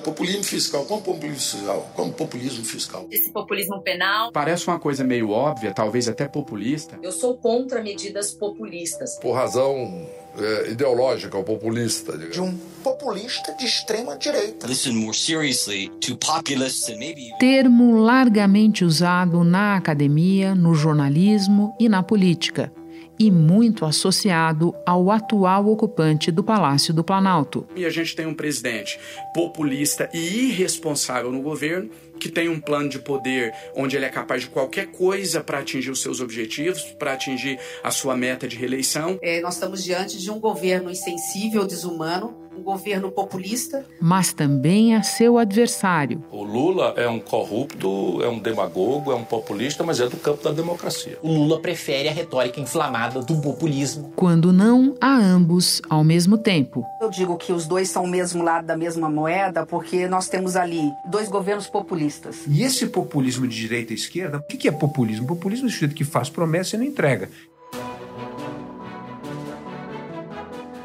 Populismo fiscal, como populismo fiscal? Como populismo fiscal? Esse populismo penal. Parece uma coisa meio óbvia, talvez até populista. Eu sou contra medidas populistas. Por razão é, ideológica ou populista. Digamos. De um populista de extrema direita. Listen more seriously to populists and maybe. Termo largamente usado na academia, no jornalismo e na política e muito associado ao atual ocupante do Palácio do Planalto. E a gente tem um presidente populista e irresponsável no governo que tem um plano de poder onde ele é capaz de qualquer coisa para atingir os seus objetivos, para atingir a sua meta de reeleição. É, nós estamos diante de um governo insensível, desumano, um governo populista. Mas também a seu adversário. O Lula é um corrupto, é um demagogo, é um populista, mas é do campo da democracia. O Lula prefere a retórica inflamada do populismo. Quando não, a ambos ao mesmo tempo. Eu digo que os dois são o mesmo lado da mesma moeda porque nós temos ali dois governos populistas. E esse populismo de direita e esquerda, o que é populismo? Populismo é o sujeito que faz promessa e não entrega.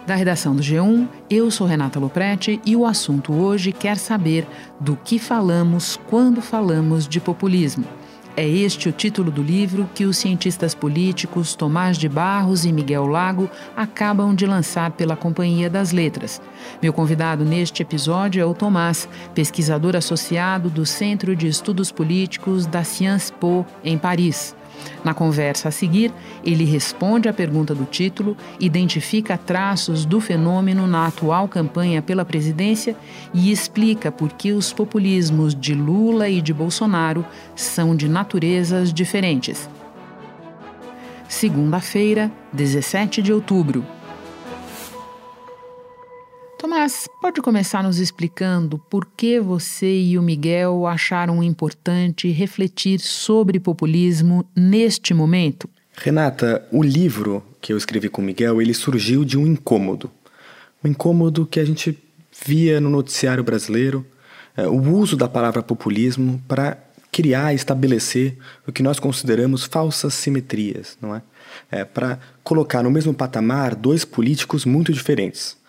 Da redação do G1, eu sou Renata Loprete e o assunto hoje quer saber do que falamos quando falamos de populismo. É este o título do livro que os cientistas políticos Tomás de Barros e Miguel Lago acabam de lançar pela Companhia das Letras. Meu convidado neste episódio é o Tomás, pesquisador associado do Centro de Estudos Políticos da Sciences Po, em Paris. Na conversa a seguir, ele responde à pergunta do título, identifica traços do fenômeno na atual campanha pela presidência e explica por que os populismos de Lula e de Bolsonaro são de naturezas diferentes. Segunda-feira, 17 de outubro. Tomás, pode começar nos explicando por que você e o Miguel acharam importante refletir sobre populismo neste momento? Renata, o livro que eu escrevi com o Miguel, ele surgiu de um incômodo. Um incômodo que a gente via no noticiário brasileiro, é, o uso da palavra populismo para criar estabelecer o que nós consideramos falsas simetrias, não é? é para colocar no mesmo patamar dois políticos muito diferentes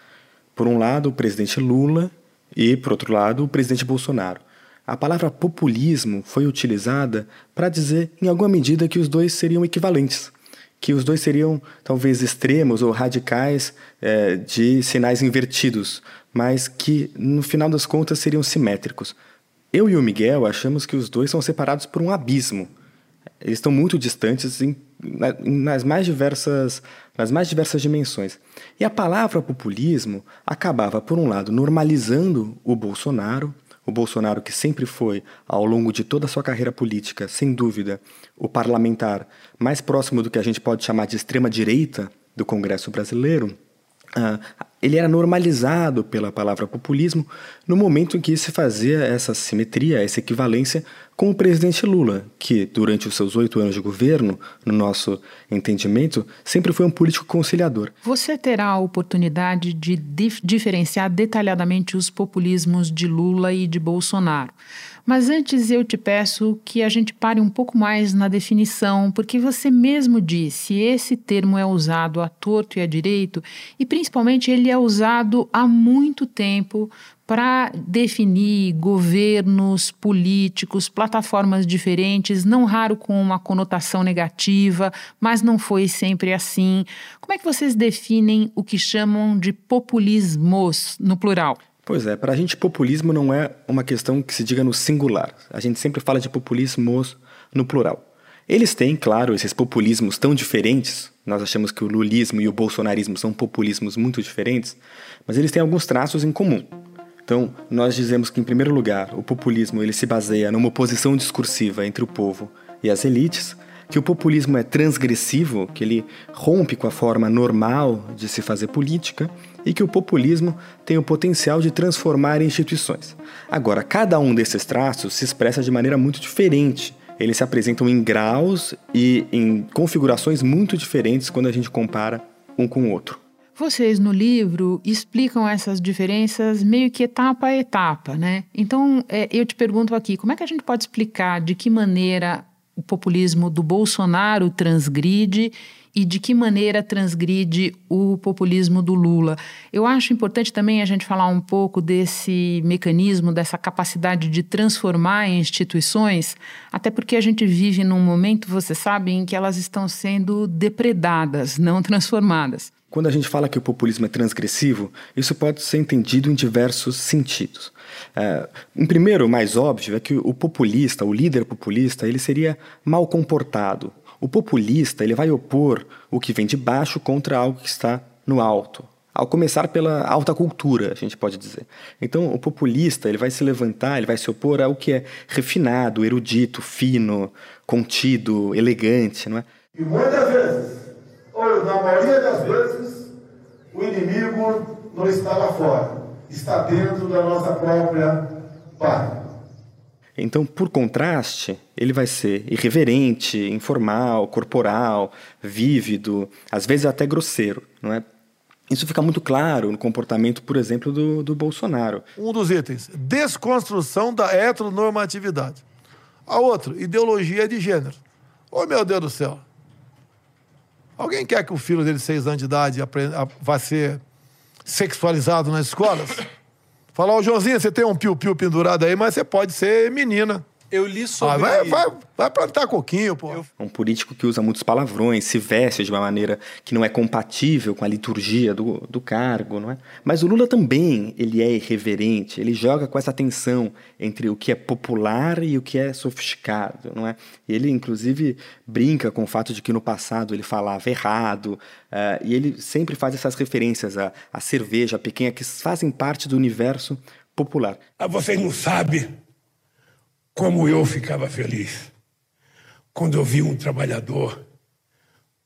por um lado, o presidente Lula e, por outro lado, o presidente Bolsonaro. A palavra populismo foi utilizada para dizer, em alguma medida, que os dois seriam equivalentes, que os dois seriam talvez extremos ou radicais é, de sinais invertidos, mas que, no final das contas, seriam simétricos. Eu e o Miguel achamos que os dois são separados por um abismo. Eles estão muito distantes em, nas mais diversas nas mais diversas dimensões. E a palavra populismo acabava, por um lado, normalizando o Bolsonaro, o Bolsonaro que sempre foi, ao longo de toda a sua carreira política, sem dúvida, o parlamentar mais próximo do que a gente pode chamar de extrema-direita do Congresso brasileiro, Uh, ele era normalizado pela palavra populismo no momento em que se fazia essa simetria, essa equivalência com o presidente Lula, que durante os seus oito anos de governo, no nosso entendimento, sempre foi um político conciliador. Você terá a oportunidade de dif diferenciar detalhadamente os populismos de Lula e de Bolsonaro. Mas antes eu te peço que a gente pare um pouco mais na definição, porque você mesmo disse, esse termo é usado a torto e a direito, e principalmente ele é usado há muito tempo para definir governos, políticos, plataformas diferentes, não raro com uma conotação negativa, mas não foi sempre assim. Como é que vocês definem o que chamam de populismos no plural? Pois é, para a gente populismo não é uma questão que se diga no singular. A gente sempre fala de populismos no plural. Eles têm, claro, esses populismos tão diferentes. Nós achamos que o lulismo e o bolsonarismo são populismos muito diferentes, mas eles têm alguns traços em comum. Então, nós dizemos que, em primeiro lugar, o populismo ele se baseia numa oposição discursiva entre o povo e as elites, que o populismo é transgressivo, que ele rompe com a forma normal de se fazer política e que o populismo tem o potencial de transformar instituições. Agora, cada um desses traços se expressa de maneira muito diferente. Eles se apresentam em graus e em configurações muito diferentes quando a gente compara um com o outro. Vocês no livro explicam essas diferenças meio que etapa a etapa, né? Então, é, eu te pergunto aqui, como é que a gente pode explicar de que maneira o populismo do Bolsonaro transgride e de que maneira transgride o populismo do Lula. Eu acho importante também a gente falar um pouco desse mecanismo, dessa capacidade de transformar instituições, até porque a gente vive num momento, você sabe, em que elas estão sendo depredadas, não transformadas. Quando a gente fala que o populismo é transgressivo, isso pode ser entendido em diversos sentidos. É, um primeiro, mais óbvio, é que o populista, o líder populista, ele seria mal comportado, o populista ele vai opor o que vem de baixo contra algo que está no alto. Ao começar pela alta cultura, a gente pode dizer. Então, o populista ele vai se levantar, ele vai se opor ao que é refinado, erudito, fino, contido, elegante, não é? E muitas vezes, ou na maioria das o inimigo não está lá fora, está dentro da nossa própria pátria. Então, por contraste, ele vai ser irreverente, informal, corporal, vívido, às vezes até grosseiro, não é? Isso fica muito claro no comportamento, por exemplo, do, do Bolsonaro. Um dos itens, desconstrução da heteronormatividade. A outra, ideologia de gênero. Oh, meu Deus do céu. Alguém quer que o filho dele de seis anos de idade aprenda, vá ser sexualizado nas escolas? Falar, ô Joãozinho, você tem um piu-piu pendurado aí, mas você pode ser menina. Eu li sobre. Ah, vai, vai, vai plantar coquinho, pô. É um político que usa muitos palavrões, se veste de uma maneira que não é compatível com a liturgia do, do cargo, não é? Mas o Lula também, ele é irreverente, ele joga com essa tensão entre o que é popular e o que é sofisticado, não é? Ele, inclusive, brinca com o fato de que no passado ele falava errado, uh, e ele sempre faz essas referências à, à cerveja pequena que fazem parte do universo popular. Ah, vocês não sabem como eu ficava feliz quando eu vi um trabalhador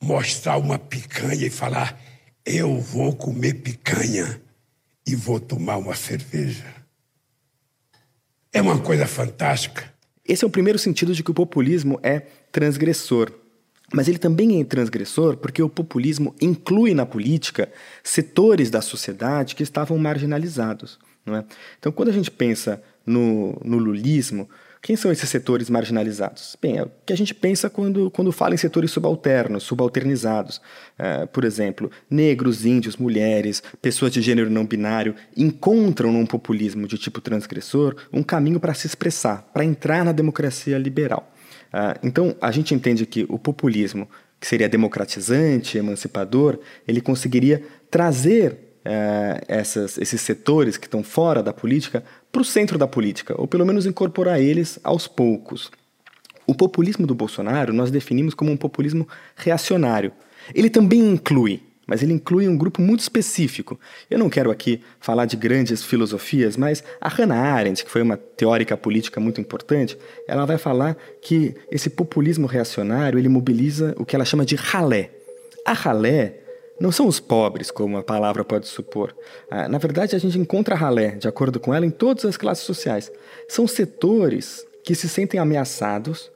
mostrar uma picanha e falar: Eu vou comer picanha e vou tomar uma cerveja. É uma coisa fantástica. Esse é o primeiro sentido de que o populismo é transgressor. Mas ele também é transgressor porque o populismo inclui na política setores da sociedade que estavam marginalizados. Não é? Então, quando a gente pensa no, no lulismo, quem são esses setores marginalizados? Bem, é o que a gente pensa quando, quando fala em setores subalternos, subalternizados. Uh, por exemplo, negros, índios, mulheres, pessoas de gênero não binário encontram num populismo de tipo transgressor um caminho para se expressar, para entrar na democracia liberal. Uh, então, a gente entende que o populismo, que seria democratizante, emancipador, ele conseguiria trazer é, essas, esses setores que estão fora da política para o centro da política, ou pelo menos incorporar eles aos poucos. O populismo do Bolsonaro nós definimos como um populismo reacionário. Ele também inclui, mas ele inclui um grupo muito específico. Eu não quero aqui falar de grandes filosofias, mas a Hannah Arendt, que foi uma teórica política muito importante, ela vai falar que esse populismo reacionário ele mobiliza o que ela chama de ralé. A ralé não são os pobres, como a palavra pode supor. Ah, na verdade, a gente encontra ralé, de acordo com ela, em todas as classes sociais. São setores que se sentem ameaçados,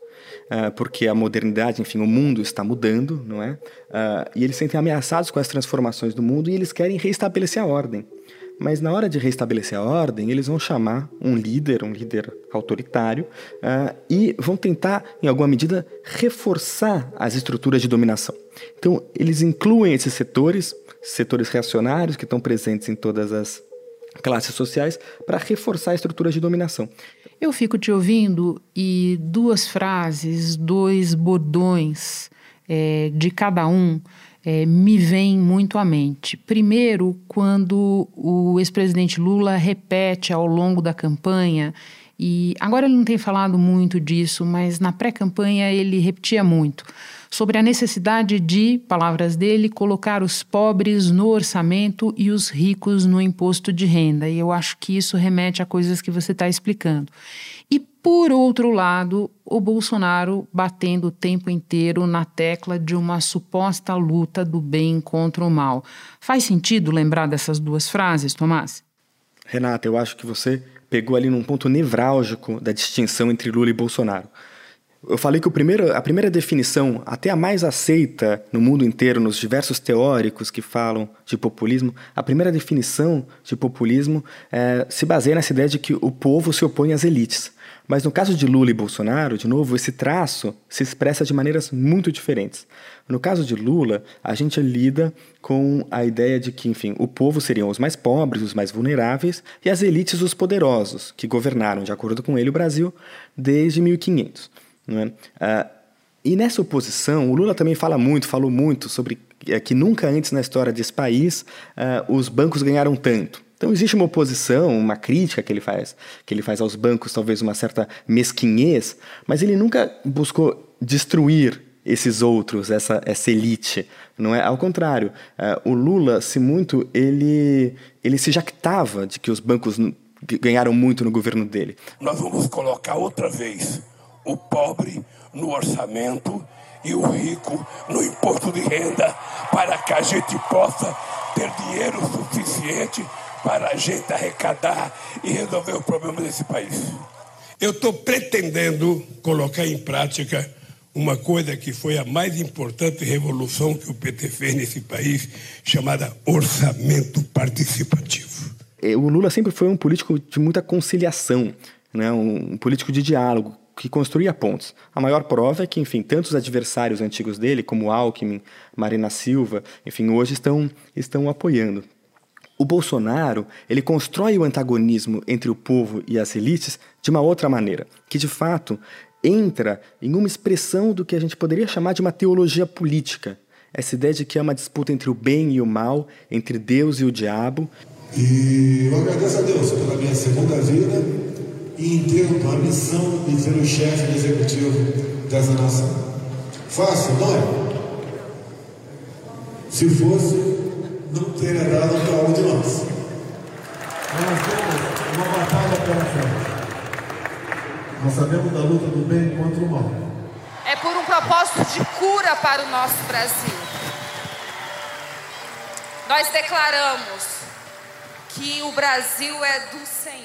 ah, porque a modernidade, enfim, o mundo está mudando, não é? Ah, e eles se sentem ameaçados com as transformações do mundo e eles querem reestabelecer a ordem. Mas na hora de restabelecer a ordem, eles vão chamar um líder, um líder autoritário, uh, e vão tentar, em alguma medida, reforçar as estruturas de dominação. Então, eles incluem esses setores, setores reacionários que estão presentes em todas as classes sociais, para reforçar a estrutura de dominação. Eu fico te ouvindo e duas frases, dois bordões é, de cada um é, me vem muito à mente. Primeiro, quando o ex-presidente Lula repete ao longo da campanha, e agora ele não tem falado muito disso, mas na pré-campanha ele repetia muito sobre a necessidade de, palavras dele, colocar os pobres no orçamento e os ricos no imposto de renda. E eu acho que isso remete a coisas que você está explicando. E, por outro lado, o Bolsonaro batendo o tempo inteiro na tecla de uma suposta luta do bem contra o mal. Faz sentido lembrar dessas duas frases, Tomás? Renata, eu acho que você pegou ali num ponto nevrálgico da distinção entre Lula e Bolsonaro. Eu falei que primeiro, a primeira definição, até a mais aceita no mundo inteiro, nos diversos teóricos que falam de populismo, a primeira definição de populismo é, se baseia nessa ideia de que o povo se opõe às elites. Mas no caso de Lula e Bolsonaro, de novo, esse traço se expressa de maneiras muito diferentes. No caso de Lula, a gente lida com a ideia de que, enfim, o povo seriam os mais pobres, os mais vulneráveis, e as elites os poderosos, que governaram, de acordo com ele, o Brasil desde 1500. Não é? Ah, e nessa oposição, o Lula também fala muito, falou muito sobre é, que nunca antes na história desse país ah, os bancos ganharam tanto. Então existe uma oposição, uma crítica que ele faz, que ele faz aos bancos, talvez uma certa mesquinhez, mas ele nunca buscou destruir esses outros, essa, essa elite, não é? Ao contrário, uh, o Lula, se muito, ele, ele se jactava de que os bancos ganharam muito no governo dele. Nós vamos colocar outra vez o pobre no orçamento e o rico no imposto de renda para que a gente possa ter dinheiro suficiente para a gente arrecadar e resolver o problema desse país. Eu estou pretendendo colocar em prática uma coisa que foi a mais importante revolução que o PT fez nesse país, chamada orçamento participativo. É, o Lula sempre foi um político de muita conciliação, né? um político de diálogo, que construía pontes. A maior prova é que, enfim, tantos adversários antigos dele, como Alckmin, Marina Silva, enfim, hoje estão, estão apoiando. O Bolsonaro, ele constrói o antagonismo entre o povo e as elites de uma outra maneira, que de fato entra em uma expressão do que a gente poderia chamar de uma teologia política. Essa ideia de que é uma disputa entre o bem e o mal, entre Deus e o diabo. E eu agradeço a Deus pela minha segunda vida e entendo a missão de ser o chefe executivo dessa nação. Fácil, não é? Se fosse, não teria dado para um de nós. Nós temos uma batalha pela frente. Nós sabemos da luta do bem contra o mal. É por um propósito de cura para o nosso Brasil. Nós declaramos que o Brasil é do Senhor.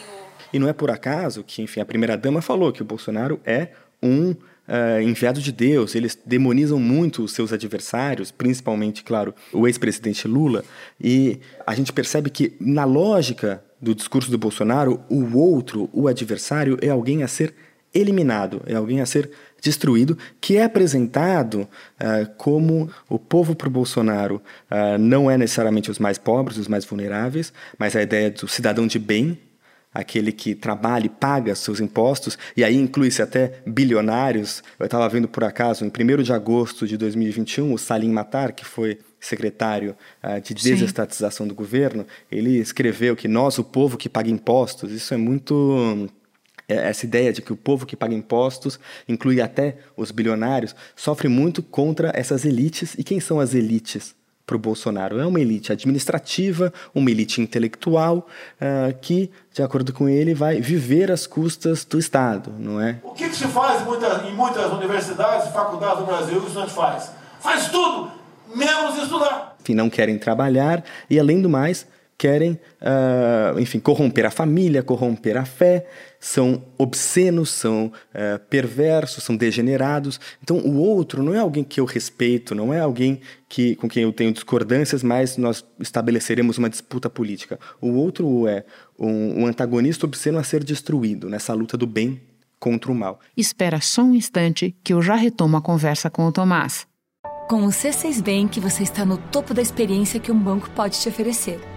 E não é por acaso que, enfim, a primeira-dama falou que o Bolsonaro é um uh, enviado de Deus. Eles demonizam muito os seus adversários, principalmente, claro, o ex-presidente Lula. E a gente percebe que, na lógica do discurso do Bolsonaro, o outro, o adversário, é alguém a ser eliminado, é alguém a ser destruído, que é apresentado uh, como o povo para o Bolsonaro uh, não é necessariamente os mais pobres, os mais vulneráveis, mas a ideia do cidadão de bem, aquele que trabalha e paga seus impostos, e aí inclui-se até bilionários. Eu estava vendo por acaso, em 1 de agosto de 2021, o Salim Matar, que foi secretário uh, de desestatização Sim. do governo, ele escreveu que nós, o povo que paga impostos, isso é muito é, essa ideia de que o povo que paga impostos, inclui até os bilionários, sofre muito contra essas elites. E quem são as elites para o Bolsonaro? É uma elite administrativa, uma elite intelectual, uh, que, de acordo com ele, vai viver às custas do Estado, não é? O que, que se faz em muitas, em muitas universidades e faculdades do Brasil? O que gente faz? Faz tudo, menos estudar. Enfim, não querem trabalhar e, além do mais, querem, uh, enfim, corromper a família, corromper a fé, são obscenos, são uh, perversos, são degenerados. Então, o outro não é alguém que eu respeito, não é alguém que, com quem eu tenho discordâncias, mas nós estabeleceremos uma disputa política. O outro é um, um antagonista obsceno a ser destruído nessa luta do bem contra o mal. Espera só um instante que eu já retomo a conversa com o Tomás. Com o C6 Bank, você está no topo da experiência que um banco pode te oferecer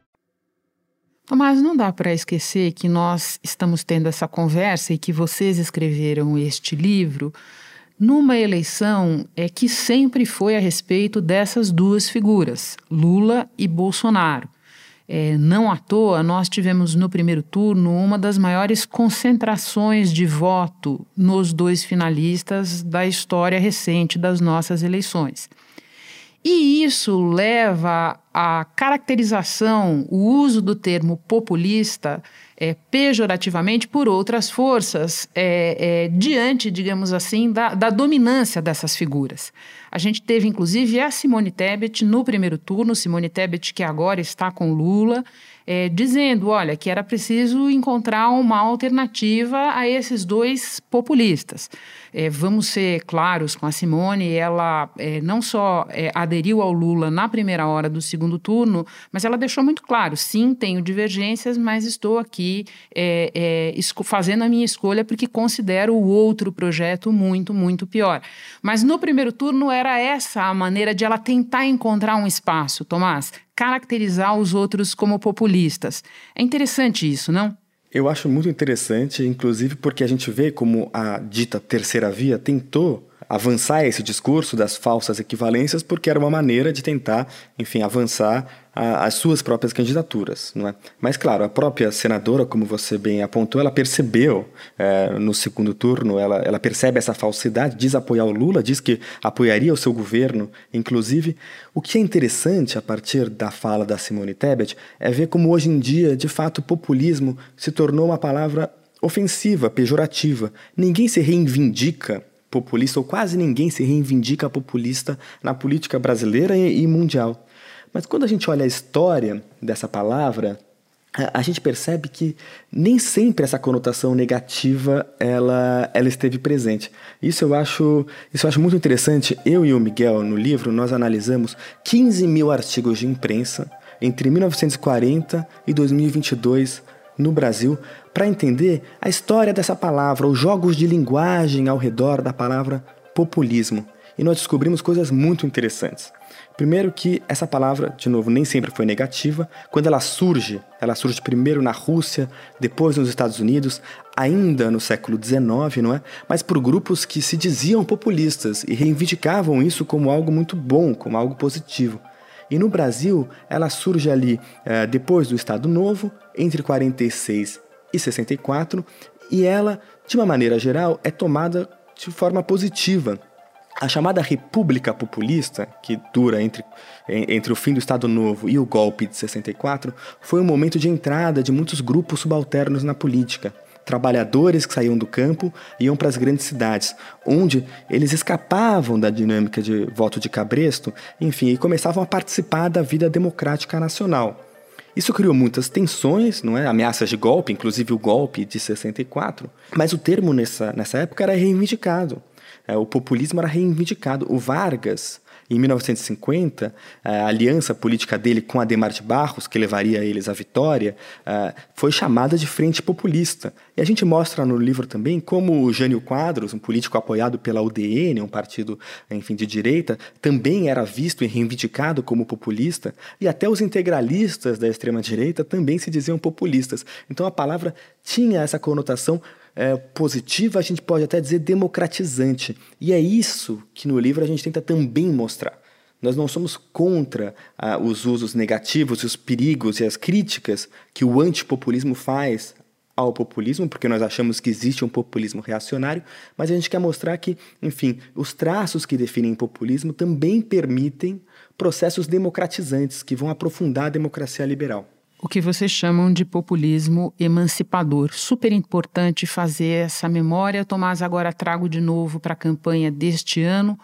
Mas não dá para esquecer que nós estamos tendo essa conversa e que vocês escreveram este livro numa eleição é que sempre foi a respeito dessas duas figuras, Lula e Bolsonaro. É, não à toa, nós tivemos no primeiro turno uma das maiores concentrações de voto nos dois finalistas da história recente das nossas eleições. E isso leva à caracterização, o uso do termo populista é, pejorativamente por outras forças é, é, diante, digamos assim, da, da, dominância dessas figuras. A gente teve, inclusive, a Simone Tebet no primeiro turno, Simone Tebet que agora está com Lula, é, dizendo, olha, que era preciso encontrar uma alternativa a esses dois populistas. É, vamos ser claros com a Simone, ela é, não só é, aderiu ao Lula na primeira hora do segundo turno, mas ela deixou muito claro: sim, tenho divergências, mas estou aqui é, é, fazendo a minha escolha porque considero o outro projeto muito, muito pior. Mas no primeiro turno era essa a maneira de ela tentar encontrar um espaço, Tomás, caracterizar os outros como populistas. É interessante isso, não? Eu acho muito interessante, inclusive porque a gente vê como a dita terceira via tentou avançar esse discurso das falsas equivalências, porque era uma maneira de tentar, enfim, avançar a, as suas próprias candidaturas, não é? Mas claro, a própria senadora, como você bem apontou, ela percebeu é, no segundo turno, ela, ela percebe essa falsidade, diz apoiar o Lula, diz que apoiaria o seu governo, inclusive. O que é interessante a partir da fala da Simone Tebet é ver como hoje em dia, de fato, populismo se tornou uma palavra ofensiva, pejorativa. Ninguém se reivindica populista, ou quase ninguém se reivindica populista na política brasileira e, e mundial. Mas quando a gente olha a história dessa palavra, a, gente percebe que nem sempre essa conotação negativa ela, ela esteve presente. Isso eu acho isso eu acho muito interessante. Eu e o Miguel no livro nós analisamos 15 mil artigos de imprensa entre 1940 e 2022 no Brasil para entender a história dessa palavra, os jogos de linguagem ao redor da palavra populismo. E nós descobrimos coisas muito interessantes. Primeiro que essa palavra, de novo, nem sempre foi negativa. Quando ela surge, ela surge primeiro na Rússia, depois nos Estados Unidos, ainda no século XIX, não é? Mas por grupos que se diziam populistas e reivindicavam isso como algo muito bom, como algo positivo. E no Brasil, ela surge ali é, depois do Estado Novo, entre 46 e 64, e ela, de uma maneira geral, é tomada de forma positiva. A chamada República Populista, que dura entre, entre o fim do Estado Novo e o golpe de 64, foi um momento de entrada de muitos grupos subalternos na política trabalhadores que saíam do campo iam para as grandes cidades, onde eles escapavam da dinâmica de voto de cabresto, enfim, e começavam a participar da vida democrática nacional. Isso criou muitas tensões, não é? Ameaças de golpe, inclusive o golpe de 64. Mas o termo nessa, nessa época era reivindicado. É, o populismo era reivindicado. O Vargas, em 1950, a aliança política dele com Ademar de Barros, que levaria eles à vitória, é, foi chamada de Frente Populista. E a gente mostra no livro também como o Jânio Quadros, um político apoiado pela UDN, um partido enfim, de direita, também era visto e reivindicado como populista, e até os integralistas da extrema-direita também se diziam populistas. Então a palavra tinha essa conotação é, positiva, a gente pode até dizer democratizante. E é isso que no livro a gente tenta também mostrar. Nós não somos contra ah, os usos negativos, os perigos e as críticas que o antipopulismo faz ao populismo, porque nós achamos que existe um populismo reacionário, mas a gente quer mostrar que, enfim, os traços que definem populismo também permitem processos democratizantes que vão aprofundar a democracia liberal o que vocês chamam de populismo emancipador. Super importante fazer essa memória. Tomás, agora trago de novo para a campanha deste ano.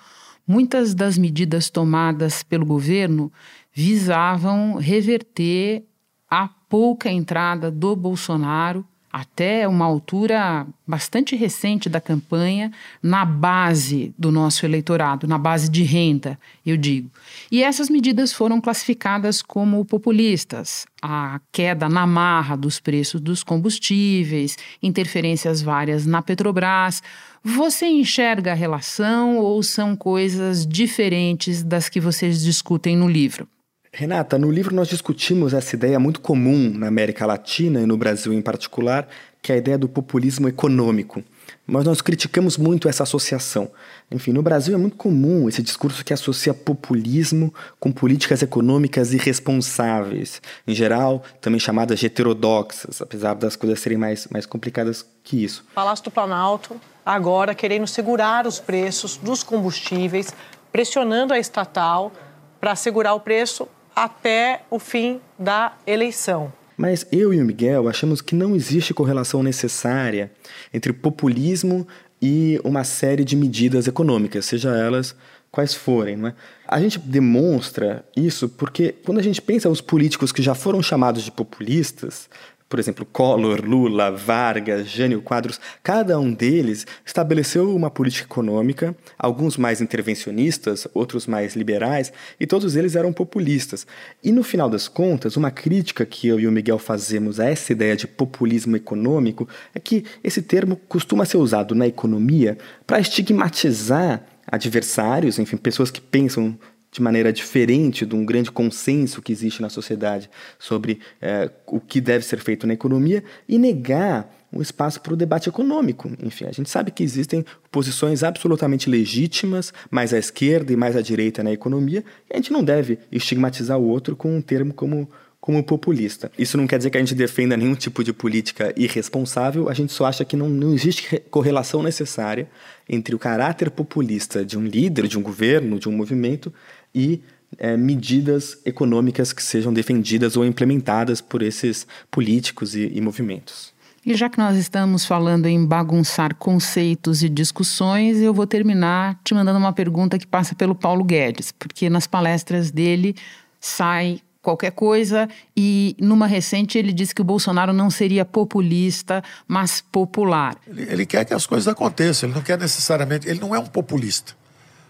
Muitas das medidas tomadas pelo governo visavam reverter a pouca entrada do Bolsonaro até uma altura bastante recente da campanha, na base do nosso eleitorado, na base de renda, eu digo. E essas medidas foram classificadas como populistas. A queda na marra dos preços dos combustíveis, interferências várias na Petrobras. Você enxerga a relação ou são coisas diferentes das que vocês discutem no livro? Renata, no livro nós discutimos essa ideia muito comum na América Latina e no Brasil em particular, que é a ideia do populismo econômico. Mas nós criticamos muito essa associação. Enfim, no Brasil é muito comum esse discurso que associa populismo com políticas econômicas irresponsáveis, em geral também chamadas de heterodoxas, apesar das coisas serem mais, mais complicadas que isso. Palácio do Planalto, agora querendo segurar os preços dos combustíveis, pressionando a estatal para segurar o preço até o fim da eleição. Mas eu e o Miguel achamos que não existe correlação necessária entre populismo e uma série de medidas econômicas, seja elas quais forem. Não é? A gente demonstra isso porque quando a gente pensa os políticos que já foram chamados de populistas, por exemplo, Collor, Lula, Vargas, Jânio Quadros, cada um deles estabeleceu uma política econômica, alguns mais intervencionistas, outros mais liberais, e todos eles eram populistas. E no final das contas, uma crítica que eu e o Miguel fazemos a essa ideia de populismo econômico é que esse termo costuma ser usado na economia para estigmatizar adversários, enfim, pessoas que pensam de maneira diferente de um grande consenso que existe na sociedade sobre é, o que deve ser feito na economia e negar um espaço para o debate econômico. Enfim, a gente sabe que existem posições absolutamente legítimas, mais à esquerda e mais à direita na economia, e a gente não deve estigmatizar o outro com um termo como como populista. Isso não quer dizer que a gente defenda nenhum tipo de política irresponsável, a gente só acha que não, não existe correlação necessária entre o caráter populista de um líder, de um governo, de um movimento e é, medidas econômicas que sejam defendidas ou implementadas por esses políticos e, e movimentos. E já que nós estamos falando em bagunçar conceitos e discussões, eu vou terminar te mandando uma pergunta que passa pelo Paulo Guedes, porque nas palestras dele sai qualquer coisa. E numa recente ele disse que o Bolsonaro não seria populista, mas popular. Ele, ele, quer que as coisas aconteçam, ele não quer necessariamente. Ele não é um populista.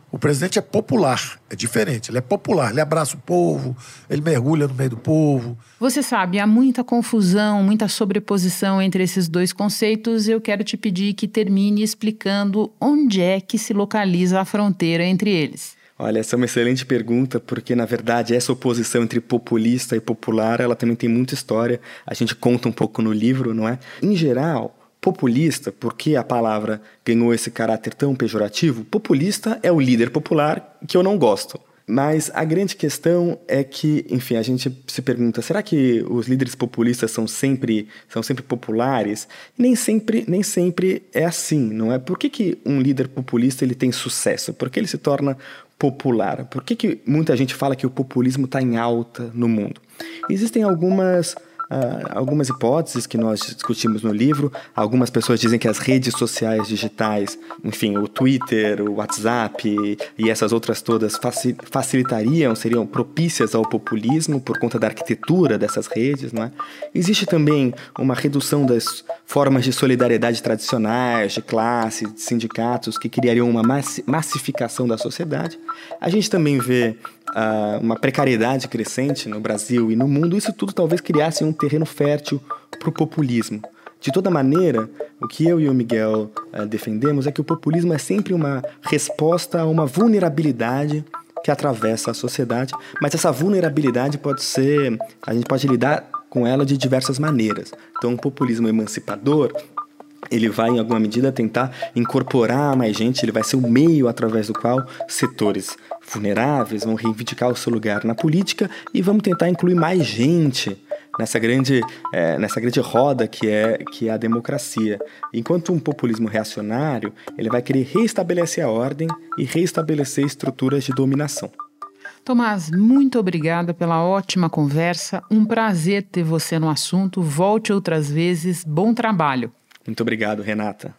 O presidente é popular, é diferente. Ele é popular, ele abraça o povo, ele mergulha no meio do povo. Você sabe, há muita confusão, muita sobreposição entre esses dois conceitos. Eu quero te pedir que termine explicando onde é que se localiza a fronteira entre eles. Olha, essa é uma excelente pergunta, porque na verdade essa oposição entre populista e popular, ela também tem muita história. A gente conta um pouco no livro, não é? Em geral, populista, porque a palavra ganhou esse caráter tão pejorativo, populista é o líder popular que eu não gosto. Mas a grande questão é que, enfim, a gente se pergunta: será que os líderes populistas são sempre são sempre populares? nem sempre nem sempre é assim, não é? Por que, que um líder populista ele tem sucesso? Porque ele se torna popular. Por que, que muita gente fala que o populismo está em alta no mundo? Existem algumas Uh, algumas hipóteses que nós discutimos no livro. Algumas pessoas dizem que as redes sociais digitais, enfim, o Twitter, o WhatsApp e, essas outras todas facilitariam, seriam propícias ao populismo por conta da arquitetura dessas redes, não é? Existe também uma redução das formas de solidariedade tradicionais, de classe, de sindicatos, que criariam uma massificação da sociedade. A gente também vê uh, uma precariedade crescente no Brasil e no mundo, isso tudo talvez criasse um terreno fértil para o populismo. De toda maneira, o que eu e o Miguel uh, defendemos é que o populismo é sempre uma resposta a uma vulnerabilidade que atravessa a sociedade, mas essa vulnerabilidade pode ser, a gente pode lidar com ela de diversas maneiras. Então, um populismo emancipador ele vai, em alguma medida, tentar incorporar mais gente, ele vai ser o meio através do qual setores vulneráveis vão reivindicar o seu lugar na política e vamos tentar incluir mais gente nessa grande, é, nessa grande roda que é, que é a democracia. Enquanto um populismo reacionário, ele vai querer reestabelecer a ordem e reestabelecer estruturas de dominação. Tomás, muito obrigada pela ótima conversa. Um prazer ter você no assunto. Volte outras vezes. Bom trabalho. Muito obrigado, Renata.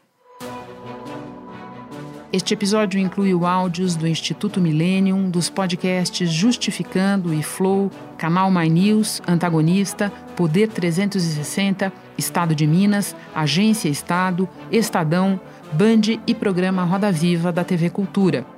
Este episódio incluiu áudios do Instituto Millennium, dos podcasts Justificando e Flow, Canal My News, Antagonista, Poder 360, Estado de Minas, Agência Estado, Estadão, Band e programa Roda Viva da TV Cultura.